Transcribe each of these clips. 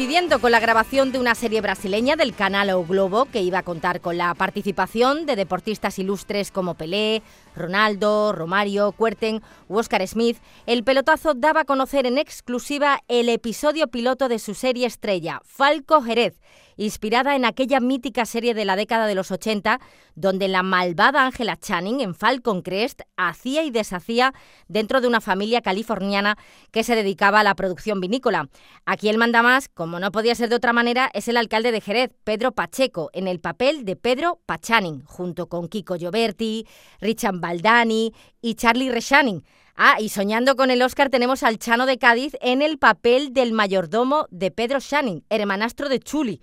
Coincidiendo con la grabación de una serie brasileña del canal O Globo que iba a contar con la participación de deportistas ilustres como Pelé, Ronaldo, Romario, Cuerten u Oscar Smith, el pelotazo daba a conocer en exclusiva el episodio piloto de su serie estrella, Falco Jerez, inspirada en aquella mítica serie de la década de los 80, donde la malvada Angela Channing en Falcon Crest hacía y deshacía dentro de una familia californiana que se dedicaba a la producción vinícola. Aquí el manda más, como no podía ser de otra manera, es el alcalde de Jerez, Pedro Pacheco, en el papel de Pedro Pachanin, junto con Kiko Gioberti, Richard Baldani y Charlie Reshanin. Ah, y soñando con el Oscar tenemos al Chano de Cádiz en el papel del mayordomo de Pedro Shanning, hermanastro de Chuli.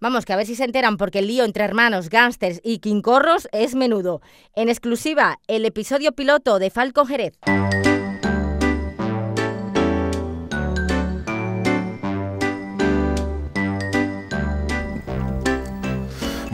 Vamos, que a ver si se enteran porque el lío entre hermanos, gángsters y quincorros es menudo. En exclusiva, el episodio piloto de Falco Jerez.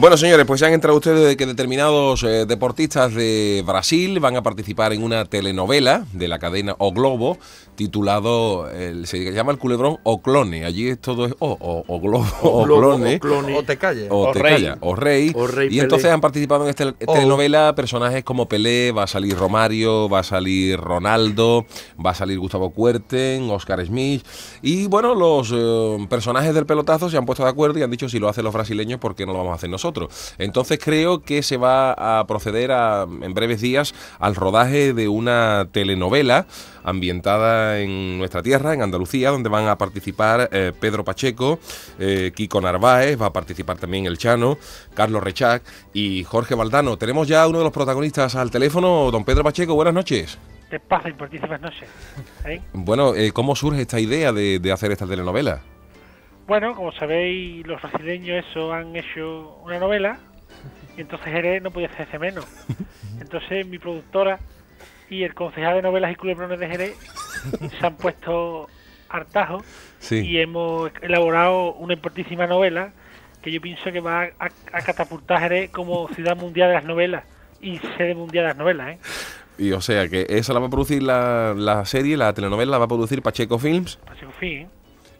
Bueno, señores, pues ya han entrado ustedes de que determinados eh, deportistas de Brasil van a participar en una telenovela de la cadena O Globo titulado, se llama el culebrón O Clone. Allí todo es O, o, o Globo, O, Clone. O te calles. O, te rey. calla, o rey. O rey y entonces han participado en esta telenovela personajes como Pelé, va a salir Romario, va a salir Ronaldo, va a salir Gustavo Cuerten, Oscar Smith. Y bueno, los eh, personajes del pelotazo se han puesto de acuerdo y han dicho si lo hacen los brasileños, ¿por qué no lo vamos a hacer nosotros? Entonces creo que se va a proceder a, en breves días al rodaje de una telenovela ambientada en nuestra tierra, en Andalucía, donde van a participar eh, Pedro Pacheco, eh, Kiko Narváez, va a participar también El Chano, Carlos Rechac y Jorge Valdano. Tenemos ya uno de los protagonistas al teléfono, don Pedro Pacheco, buenas noches. ¿Qué pasa partícipas noches? ¿Eh? Bueno, eh, ¿cómo surge esta idea de, de hacer esta telenovela? Bueno, como sabéis, los brasileños eso han hecho una novela y entonces Jerez no podía hacerse menos. Entonces mi productora y el concejal de novelas y culebrones de Jerez se han puesto hartajos Sí. y hemos elaborado una importantísima novela que yo pienso que va a, a catapultar a Jerez como ciudad mundial de las novelas y sede mundial de las novelas, ¿eh? Y o sea que esa la va a producir la, la serie, la telenovela la va a producir Pacheco Films. Pacheco ¿eh?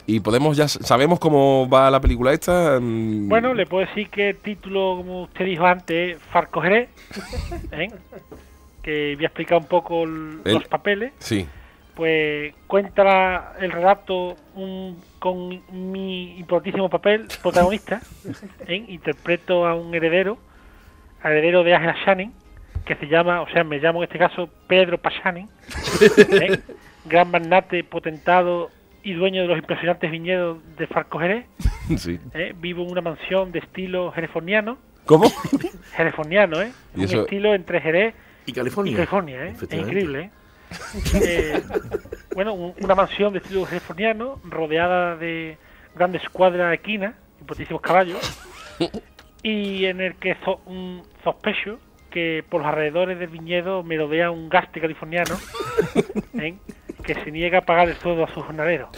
Y podemos ya sabemos cómo va la película esta. mm, Bueno, le puedo decir que el título, como usted dijo antes, es Farco Jerez, ¿eh? que voy a explicar un poco el- El- los papeles. Sí. Pues cuenta el relato un- con mi importantísimo papel protagonista. ¿eh? Interpreto a un heredero, heredero de Ángela Shanning, que se llama, o sea, me llamo en este caso Pedro Pachanin, ¿eh? gran magnate, potentado y dueño de los impresionantes viñedos de Farco Jerez. sí. ¿eh? Vivo en una mansión de estilo jerefoniano, ¿Cómo? jerefoniano, ¿eh? Y Un eso- estilo entre Jerez Y y California. California, ¿eh? Es increíble, ¿eh? Eh, bueno, un- una mansión de estilo jerefoniano rodeada de grandes cuadras equinas, importantísimos caballos, y en el que so- un sospecho que por los alrededores del viñedo merodea un gaste californiano ¿eh? Que se niega a pagar el sueldo a sus jornaleros.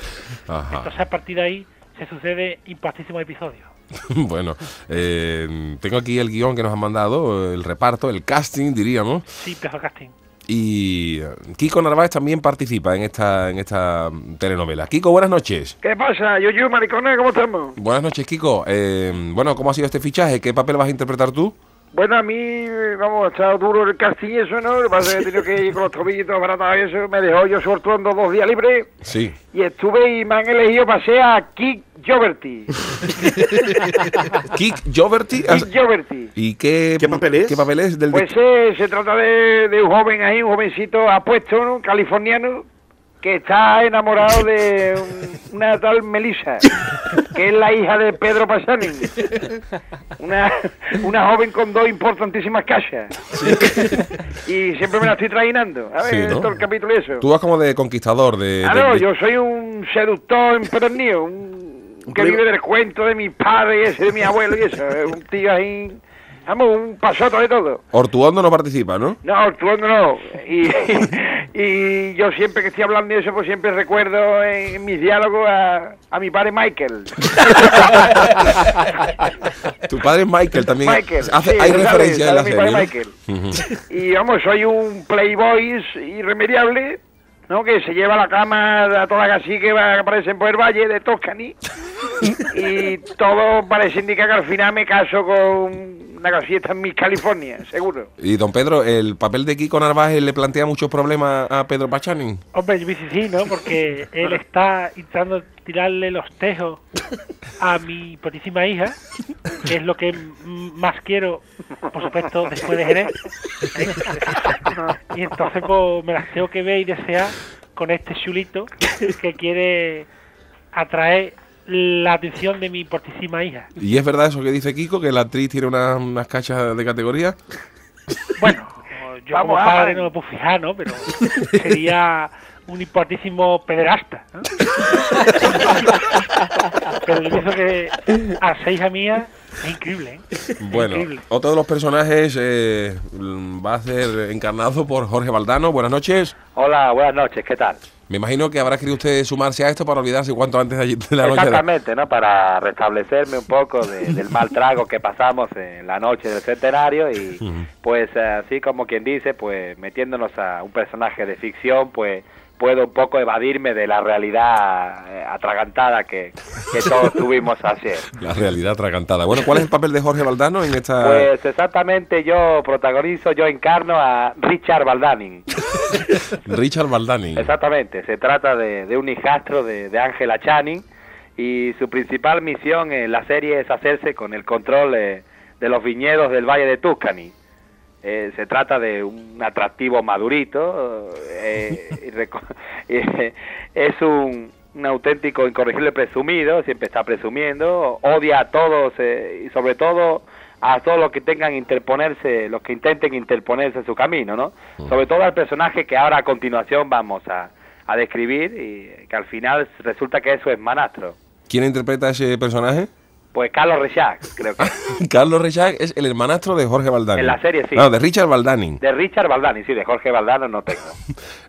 Ajá. Entonces a partir de ahí se sucede importantísimos episodios. bueno, eh, tengo aquí el guion que nos han mandado, el reparto, el casting, diríamos. Sí, de casting. Y eh, Kiko Narváez también participa en esta, en esta telenovela. Kiko, buenas noches. ¿Qué pasa? Yo, yo, maricones, ¿cómo estamos? Buenas noches, Kiko. Eh, bueno, ¿cómo ha sido este fichaje? ¿Qué papel vas a interpretar tú? Bueno, a mí, vamos, ha estado duro el casting y eso, ¿no? Lo que pasa es que he tenido que ir con los tobillitos baratados y eso. Me dejó yo sortuando dos días libres Sí. y estuve y me han elegido para ser a Kick Joverty. Kik Joverty. Kick Joverty. ¿Y qué, ¿Qué papel es? ¿Qué papel es? Del Pues eh, se trata de, de un joven ahí, un jovencito apuesto, ¿no? Californiano, que está enamorado de un- una tal Melissa, que es la hija de Pedro Pasani. Una, una joven con dos importantísimas casas. Y siempre me la estoy trainando. A ver, Sí, ¿no? todo el capítulo y eso. Tú vas como de conquistador, de... de- Claro, de- yo soy un seductor empedernido, un, Un que vive del cuento de mis padres y ese de mi abuelo y eso. Es un tío ahí, vamos, un pasoto de todo. Ortuondo no participa, ¿no? No, tú no. Y, Y yo siempre que estoy hablando de eso, pues siempre recuerdo en, mis diálogos a, a mi padre Michael. tu padre Michael también. Michael, hace, sí, hay referencia en sale la mi serie. padre. Michael. Y vamos, soy un playboy irremediable, ¿no? Que se lleva a la cama a toda la cacique que va- aparecen por el valle de Toscani. y todo parece indicar que al final me caso con una casita en Miss California, seguro. Y don Pedro, ¿el papel de Kiko Narváez le plantea muchos problemas a Pedro Pachanin? Hombre, yo sí, ¿no? Porque él está intentando tirarle los tejos a mi potísima hija, que es lo que más quiero, por supuesto, después de Jerez. Y entonces pues, me las tengo que ver y desear con este chulito que quiere atraer la atención de mi portísima hija. ¿Y es verdad eso que dice Kiko, que la actriz tiene una- unas cachas de categoría? Bueno, yo Vamos, como padre no me puedo fijar, ¿no? Pero sería un importantísimo pederasta. ¿no? Pero yo pienso que a esa hija mía es increíble, ¿eh? Bueno, Increíble. otro de los personajes eh, va a ser encarnado por Jorge Valdano. Buenas noches. Hola, buenas noches, ¿qué tal? Me imagino que habrá querido usted sumarse a esto para olvidarse cuanto antes de, allí- de la noche. de- Exactamente, ¿no? Para restablecerme un poco de- del mal trago que pasamos en la noche del centenario y pues así como quien dice, pues metiéndonos a un personaje de ficción, pues puedo un poco evadirme de la realidad eh, atragantada que, que todos tuvimos ayer. La realidad atragantada. Bueno, ¿cuál es el papel de Jorge Valdano en esta...? Pues exactamente yo protagonizo, yo encarno a Richard Baldanin. Richard Valdani. Exactamente, se trata de, de un hijastro de, Angela Channing y su principal misión en la serie es hacerse con el control eh, de los viñedos del Valle de Tuscany. Eh, se trata de un atractivo madurito, eh, y reco- y, es un, un auténtico incorregible presumido, siempre está presumiendo, odia a todos eh, y sobre todo a todos los que tengan interponerse, los que intenten interponerse en su camino, ¿no? Sobre todo al personaje que ahora a continuación vamos a, a describir y que al final resulta que es su hermanastro. ¿Quién interpreta a ese personaje? Pues Carlos Rechac, creo que. Carlos Rechac es el hermanastro de Jorge Valdani. En la serie, sí. No, de Richard Valdani. De Richard Valdani, sí, de Jorge Valdano no tengo.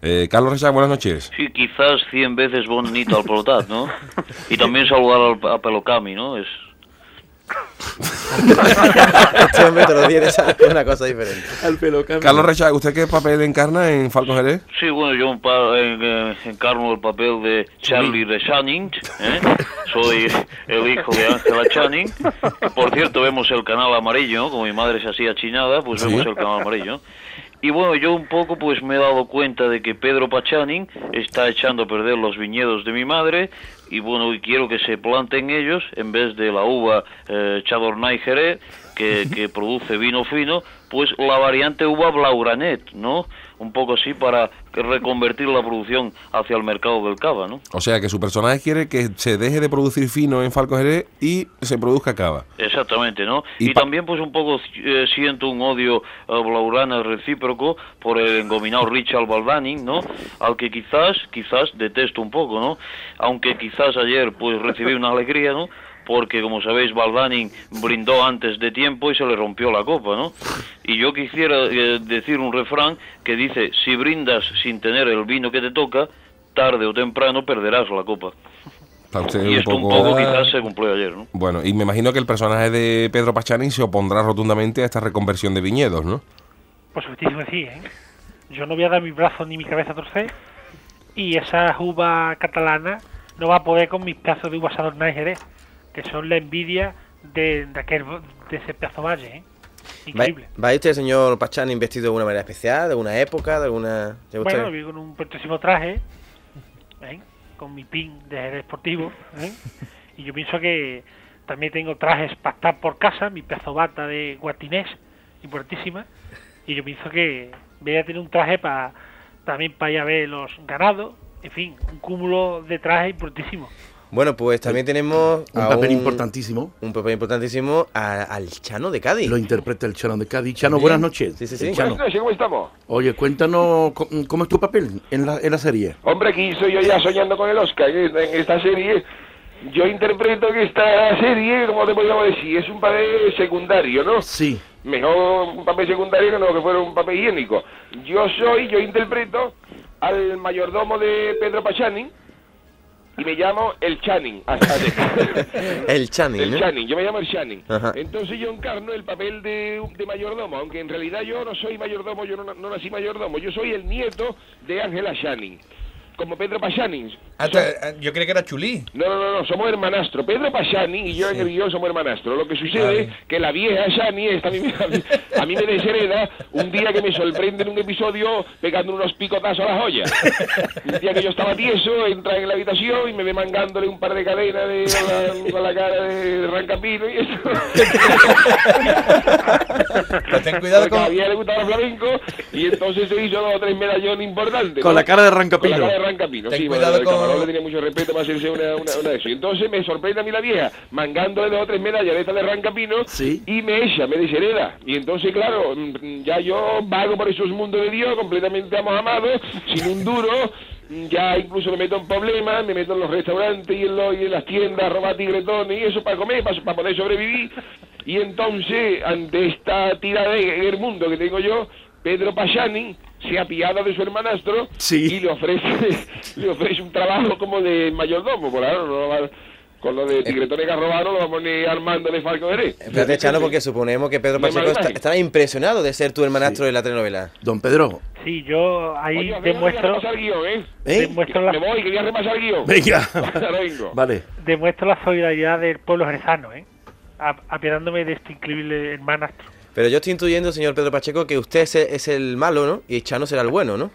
Eh, Carlos Rechac, buenas noches. Sí, quizás 100 veces bonito al pelotat, ¿no? Y también saludar al, a Pelocami, ¿no? Es... Este hombre todos los días te sale una cosa diferente. Al pelo cambio. Carlos Rechac, ¿usted qué papel encarna en Falcon Jerez? Sí, bueno, yo encarno el papel de Charlie de Channing, ¿eh? Soy el hijo de Angela Channing. Por cierto, vemos el canal amarillo. Como mi madre se hacía chinada, pues Sí. vemos el canal amarillo. Y bueno, yo un poco pues me he dado cuenta de que Pedro Pachanin está echando a perder los viñedos de mi madre y bueno, y quiero que se planten ellos en vez de la uva eh, Chardonnay Jerez que, que produce vino fino, pues la variante uva Blaugranet, ¿no? Un poco así para que reconvertir la producción hacia el mercado del cava, ¿no? O sea, que su personaje quiere que se deje de producir fino en Falcon Jerez y se produzca cava. Exactamente, ¿no? Y también pues un poco eh, siento un odio a Blaurana recíproco por el engominado Richard Baldani, ¿no? Al que quizás, quizás detesto un poco, ¿no? Aunque quizás ayer pues recibí una alegría, ¿no? Porque como sabéis Baldani brindó antes de tiempo y se le rompió la copa, ¿no? Y yo quisiera eh, decir un refrán que dice, si brindas sin tener el vino que te toca, tarde o temprano perderás la copa. Usted Y un esto un poco... poco quizás se cumplió ayer, ¿no? Bueno, y me imagino que el personaje de Pedro Pachanin se opondrá rotundamente a esta reconversión de viñedos, ¿no? Por supuestísimo que sí, ¿eh? Yo no voy a dar mi brazo ni mi cabeza a torcer y esa uva catalana no va a poder con mis pedazos de uvas y Jerez, que son la envidia de, de, aquel, de ese pedazo valle, ¿eh? ¿Va, Increíble. va usted, señor Pachán, investido de alguna manera especial, de alguna época, de alguna... Bueno, vivo con un precioso traje, ¿eh? con mi pin de deportivo, ¿eh? y yo pienso que también tengo trajes para estar por casa, mi pedazo bata de guatinés, importantísima, y yo pienso que voy a tener un traje para también para ir a ver los ganados, en fin, un cúmulo de trajes importantísimo. Bueno, pues también tenemos Un a papel importantísimo. Un papel importantísimo a- al Chano de Cádiz. Lo interpreta el Chano de Cádiz. Chano, buenas noches. Sí, sí, sí. Chano. Buenas noches, ¿cómo estamos? Oye, cuéntanos cómo es tu papel en la, en la serie. Hombre, aquí soy yo ya soñando con el Oscar. que En esta serie, yo interpreto que esta serie, como te podríamos decir, es un papel secundario, ¿no? Sí. Mejor un papel secundario que no que fuera un papel higiénico. Yo soy, yo interpreto al mayordomo de Pedro Pachani y me llamo el Channing. hasta de- El Channing, el ¿no? Channing, yo me llamo el Channing. Ajá. Entonces yo encarno el papel de, de mayordomo, aunque en realidad yo no soy mayordomo, yo no, no nací mayordomo, yo soy el nieto de Ángela Channing, como Pedro Pachani. Ah, te- ah, yo creía que era Chulí. No, no, no, no, somos hermanastro. Pedro Pachani y yo en el guion somos hermanastro. Lo que sucede Vale. es que la vieja Shani esta a mí, me- a mí- me deshereda un día que me sorprende en un episodio pegando unos picotazos a la joya. Un día que yo estaba tieso, entra en la habitación y me ve mangándole un par de cadenas de, con, la, con la cara de Rancapino y eso. Pero ten cuidado Porque a la con... vieja le gustaba el flamenco y entonces se hizo dos o tres medallones importantes. Con ¿no? la cara de Con Rancapino. la cara de Rancapino, Ten sí, cuidado bueno, con- le tenía mucho respeto para hacerse una, una, una de eso. Y entonces me sorprende a mí la vieja, mangándole dos o tres medallas de estas de Rancapino, Sí. y me echa, me deshereda. Y entonces, claro, mm, ya yo vago por esos mundos de Dios, completamente amado, sin un duro, mm, ya incluso me meto en problemas, me meto en los restaurantes y en, los- y en las tiendas robar tigretones y eso para comer, para, para poder sobrevivir. Y entonces, ante esta tirada en el mundo que tengo yo, Pedro Pachani se apiada de su hermanastro Sí. y le ofrece le ofrece un trabajo como de mayordomo, por ahora no lo va- con lo de tigretones que ha robado no lo vamos ni armando de Falco Jerez. Espérate, Chano, porque suponemos que Pedro Pacheco está- estará impresionado de ser tu hermanastro de la telenovela. Don Pedro. Sí, yo ahí Oye, venga, voy a demuestro, repasar el guion, ¿eh? ¿Eh? demuestro, Me la, voy, quería repasar el guion. Venga. Ahora vengo. Vale. demuestro la solidaridad del pueblo jerezano, ¿eh? A- apiadándome de este increíble hermanastro. Pero yo estoy intuyendo, señor Pedro Pacheco, que usted es, es el malo, ¿no? Y Chano será el bueno, ¿no?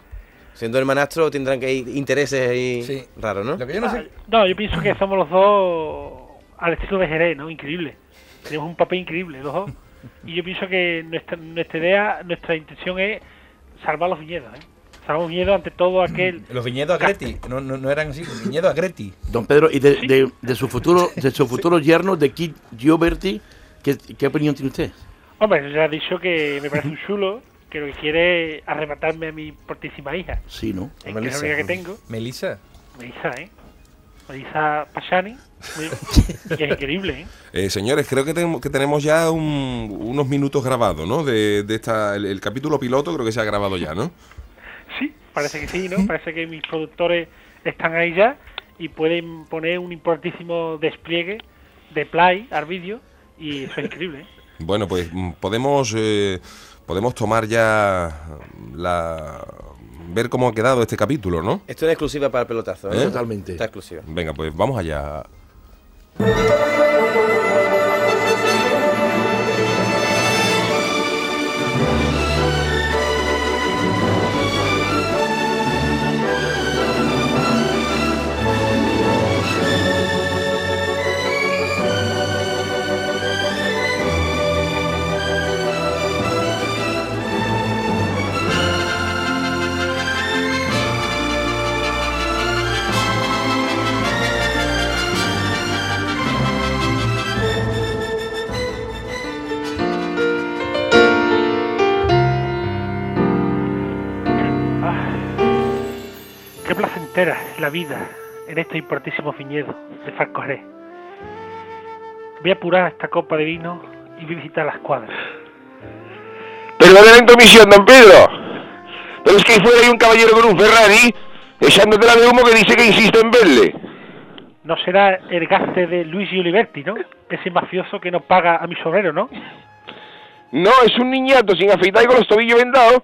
Siendo hermanastro tendrán que ir intereses ahí Sí. raros, ¿no? Lo que yo no sé... No, yo pienso que somos los dos al estilo de Jerez, ¿no? Increíble. Tenemos un papel increíble, los dos. Y yo pienso que nuestra, nuestra idea, nuestra intención es salvar los viñedos, ¿eh? Salvar los viñedos ante todo aquel... Los viñedos a Greti. No, no, no eran así. Viñedos a Greti. Don Pedro, y de, de, de su futuro de su futuro yerno, de Kid Gioberti, ¿qué, ¿qué opinión tiene usted? Hombre, ya he dicho que me parece un chulo, que lo que quiere es arrebatarme a mi portísima hija. Sí, ¿no? Es que es la única que tengo. Melissa. Melissa, ¿eh? Melissa Pachani, muy- que es increíble, ¿eh? Eh, señores, creo que, tenemos- que tenemos ya un- unos minutos grabados, ¿no? De, de esta, el, el capítulo piloto creo que se ha grabado ya, ¿no? Sí, parece que sí, ¿no? Parece que mis productores están ahí ya y pueden poner un importantísimo despliegue de play al vídeo y eso es increíble, ¿eh? Bueno, pues mm, podemos eh, podemos tomar ya la ver cómo ha quedado este capítulo, ¿no? Esto es exclusiva para el pelotazo, ¿eh? ¿Eh? Totalmente. Está exclusiva. Venga, pues vamos allá. La vida en estos importantísimos viñedos de Falco Jerez. Voy a apurar esta copa de vino y voy a visitar las cuadras. Perdone la intromisión, don Pedro. Pero es que ahí fuera hay un caballero con un Ferrari echándotela de humo que dice que insiste en verle. No será el gaste de Luigi Oliverti, ¿no? Ese mafioso que no paga a mi sobrero, ¿no? No, es un niñato sin afeitar y con los tobillos vendados.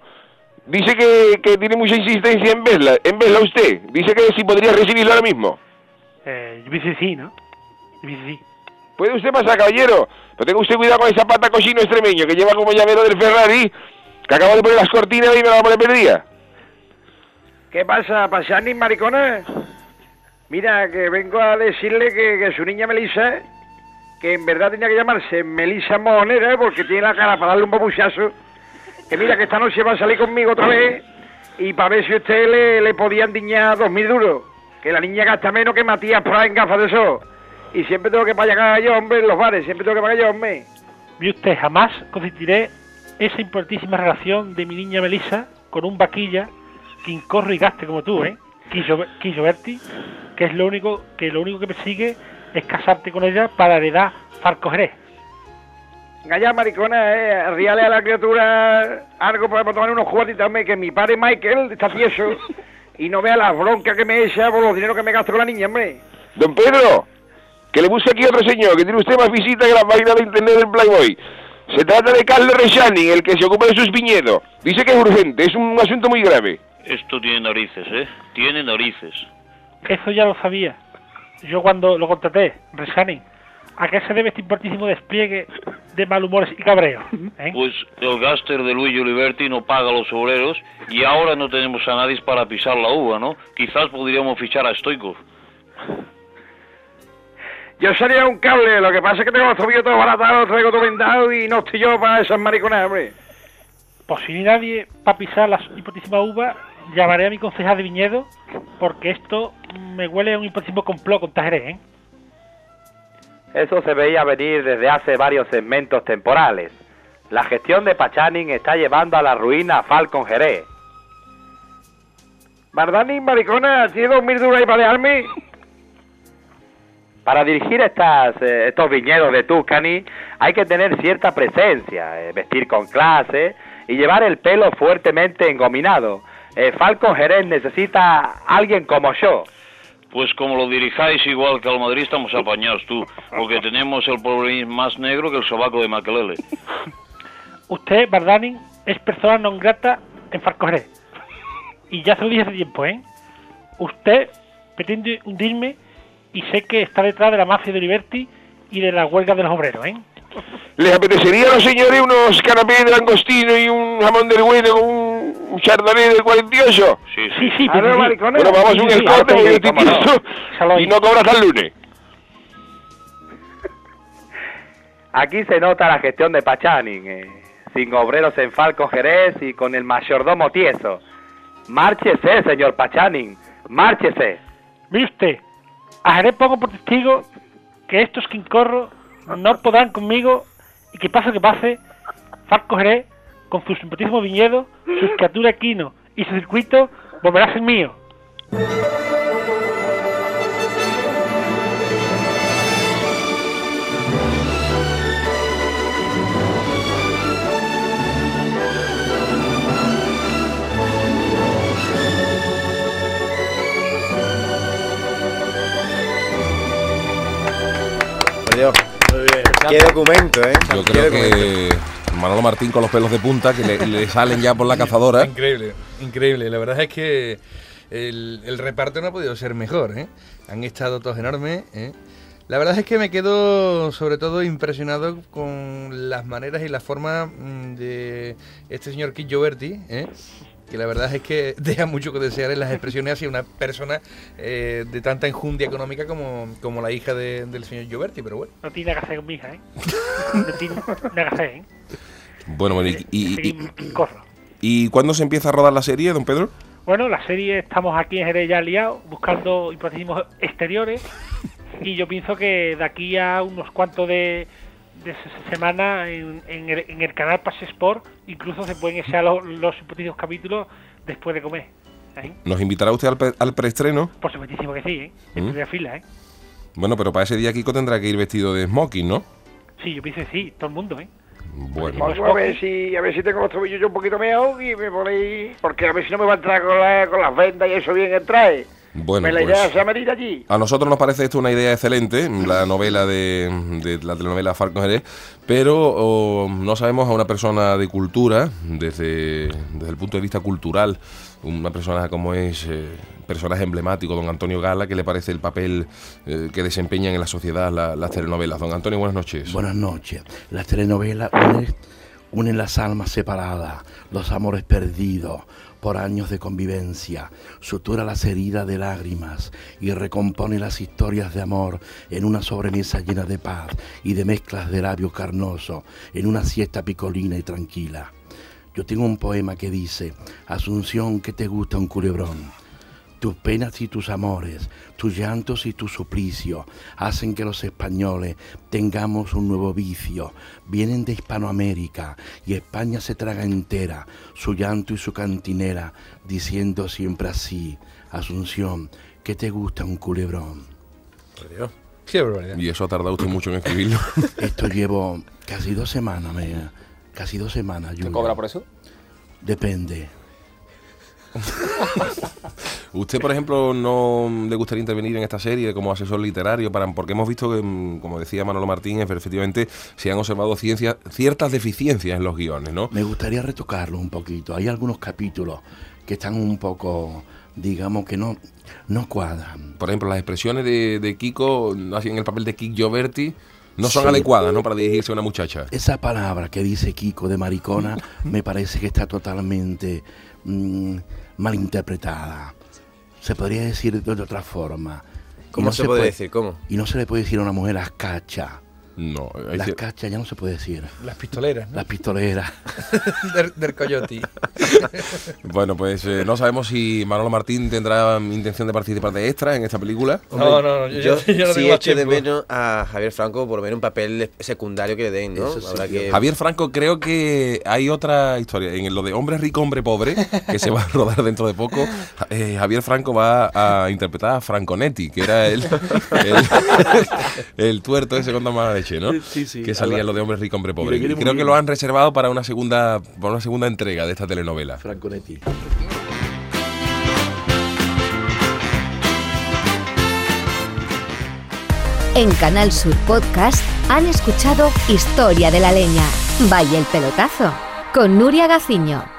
Dice que, que tiene mucha insistencia en verla, en verla usted. Dice que si podría recibirlo ahora mismo. Eh, yo que sí, ¿no? Yo que sí. ¿Puede usted pasar, caballero? Pero tenga usted cuidado con esa pata cochino extremeño que lleva como llavero del Ferrari, que acabo de poner las cortinas y me la va a poner perdida. ¿Qué pasa, Pachani, maricona? Mira, que vengo a decirle que, que su niña Melissa, que en verdad tenía que llamarse Melissa Monera, porque tiene la cara para darle un babuchazo, que mira que esta noche va a salir conmigo otra vez y para ver si usted le, le podía endiñar dos mil duros, que la niña gasta menos que Matías Prat en gafas de sol. Y siempre tengo que pagar yo, hombre, en los bares, siempre tengo que pagar yo, hombre. Ve usted, jamás consentiré esa importantísima relación de mi niña Melissa con un vaquilla que incorre y gaste como tú, ¿eh? Berti, que es lo único que lo único que persigue es casarte con ella para heredar Farco Ya, maricona, eh, ríale a la criatura algo para tomar unos hombre, que mi padre Michael está tieso Y no vea las broncas que me echa por los dineros que me gasto con la niña, hombre. Don Pedro, que le busque aquí otro señor, que tiene usted más visitas que la página de internet del Playboy. Se trata de Carlos Rechani, el que se ocupa de sus viñedos. Dice que es urgente, es un asunto muy grave. Esto tiene narices, ¿eh? Tiene narices. Eso ya lo sabía. Yo cuando lo contraté, Resani, ¿a qué se debe este importantísimo despliegue de malhumores y cabreos? ¿eh? Pues el gáster de Luigi Oliverti no paga a los obreros y ahora no tenemos a nadie para pisar la uva, ¿no? Quizás podríamos fichar a Stoikov. Yo sería un cable, lo que pasa es que tengo los tobillos todos baratados, traigo todo vendado y no estoy yo para esas mariconas, hombre. Pues si hay nadie para pisar la importantísima uva, llamaré a mi concejal de viñedo, porque esto me huele a un importantísimo complot con Tajeré, ¿eh? Eso se veía venir desde hace varios segmentos temporales. La gestión de Pachanin está llevando a la ruina a Falcon Jerez. Bardani, maricona, ¿tiene dos mil duros ahí para dirigir estas, eh, estos viñedos de Tuscany hay que tener cierta presencia, eh, vestir con clase y llevar el pelo fuertemente engominado. Eh, Falcon Jerez necesita alguien como yo. Pues como lo dirijáis igual que al Madrid estamos apañados tú, porque tenemos el problema más negro que el sobaco de Makelele. Usted, Bardani, es persona non grata en Farcoré. Y ya se lo dije hace tiempo, ¿eh? Usted pretende hundirme y sé que está detrás de la mafia de Liberty y de las huelgas de los obreros, ¿eh? ¿Les apetecería a los señores unos canapés de langostino y un jamón del bueno con un chardonnay del 48? Sí, Sí, sí, A ver, sí. maricones. Bueno, vamos Sí, a un sí, escote sí, sí, no. y no cobra hasta el lunes. Aquí se nota la gestión de Pachanin, eh, sin obreros en Falcon Jerez y con el mayordomo tieso. Márchese, señor Pachanin, márchese. Usted, a Jerez pongo por testigo que estos quincorros no podrán conmigo y que pase lo que pase, Farco Jerez, con su simpatismo viñedo, su escatura equino y su circuito, volverá a ser mío. Por Dios. Qué documento, ¿eh? Yo Qué creo documento. que Manolo Martín con los pelos de punta que le, le salen ya por la cazadora. Increíble, increíble. La verdad es que el, el reparto no ha podido ser mejor. ¿eh? Han estado todos enormes. ¿eh? La verdad es que me quedo sobre todo impresionado con las maneras y la forma mm, de este señor Kit Gioberti, ¿eh? que la verdad es que deja mucho que desear en las expresiones hacia una persona eh, de tanta enjundia económica como, como la hija de- del señor Gioberti, pero bueno. No tiene nada que hacer con mi hija, ¿eh? No tiene nada que hacer, ¿eh? Bueno, bueno, y, y, y-. ¿y cuándo se empieza a rodar la serie, don Pedro? Bueno, la serie estamos aquí en Jerez ya liados, buscando hipotéticos exteriores. Y yo pienso que de aquí a unos cuantos de, de se- semana en, en el, en el canal Pase Sport incluso se pueden echar los, los hipotéticos capítulos después de comer. ¿eh? ¿Nos invitará usted al, pre- al preestreno? Por supuestísimo que sí, ¿eh? En ¿Mm? primera fila, ¿eh? Bueno, pero para ese día Kiko tendrá que ir vestido de smoking, ¿no? Sí, yo pienso que sí, todo el mundo, ¿eh? Bueno, Vamos a ver si, a ver si tengo los tobillos yo un poquito mejor y me ponéis... Porque a ver si no me va a entrar con, la- con las vendas y eso bien el traje. bueno me la pues, idea es venir allí. A nosotros nos parece esto una idea excelente, la novela de, de la telenovela Falcon Jerez, pero oh, no sabemos a una persona de cultura, desde, desde el punto de vista cultural, una persona como es eh, personaje emblemático, don Antonio Gala, que le parece el papel eh, que desempeñan en la sociedad la- las telenovelas. Don Antonio, buenas noches. Buenas noches. Las telenovelas unen, unen las almas separadas, los amores perdidos por años de convivencia, sutura las heridas de lágrimas y recompone las historias de amor en una sobremesa llena de paz y de mezclas de labio carnoso, en una siesta picolina y tranquila. Yo tengo un poema que dice, Asunción, que te gusta un culebrón. Tus penas y tus amores, tus llantos y tu suplicio hacen que los españoles tengamos un nuevo vicio. Vienen de Hispanoamérica y España se traga entera su llanto y su cantinera, diciendo siempre así, Asunción, que te gusta un culebrón. Qué barbaridad. Y eso ha tardado usted mucho en escribirlo. Esto llevo casi dos semanas, me, casi dos semanas. ¿Te cobra por eso? Depende. ¿Usted, por ejemplo, no le gustaría intervenir en esta serie como asesor literario? Para, porque hemos visto que, mm, como decía Manolo Martín, efectivamente se han observado ciencias, ciertas deficiencias en los guiones, ¿no? Me gustaría retocarlo un poquito. Hay algunos capítulos que están un poco, digamos que no, no cuadran. Por ejemplo, las expresiones de, de Kiko, así en el papel de Kik Gioberti, no son Sí. adecuadas, ¿no? Para dirigirse a una muchacha. Esa palabra que dice Kiko de maricona me parece que está totalmente mm, malinterpretada. Se podría decir de otra forma. ¿Cómo se puede decir? ¿Cómo? Y no se le puede decir a una mujer las cachas. No, Las cachas ya no se puede decir. Las pistoleras, ¿no? Las pistoleras. del, del coyote. Bueno, pues eh, no sabemos si Manolo Martín tendrá intención de participar de extra en esta película. No, no, no, yo, Yo, yo- no sí más echo de tiempo. menos a Javier Franco por lo menos un papel secundario que le den, ¿no? Eso sí, Habrá yo- que... Javier Franco, creo que hay otra historia. En lo de hombre rico, hombre pobre, que se va a rodar dentro de poco, eh, Javier Franco va a interpretar a Franconetti, que era el, el, el tuerto ese con mala leche, ¿no? Sí, sí. Que salía en lo de hombre rico, hombre Y pobre. Y creo que lo han reservado para una segunda, para una segunda entrega de esta telenovela. Franconetti. En Canal Sur Podcast han escuchado Historia de la Leña. Vaya el pelotazo. Con Nuria Gaciño.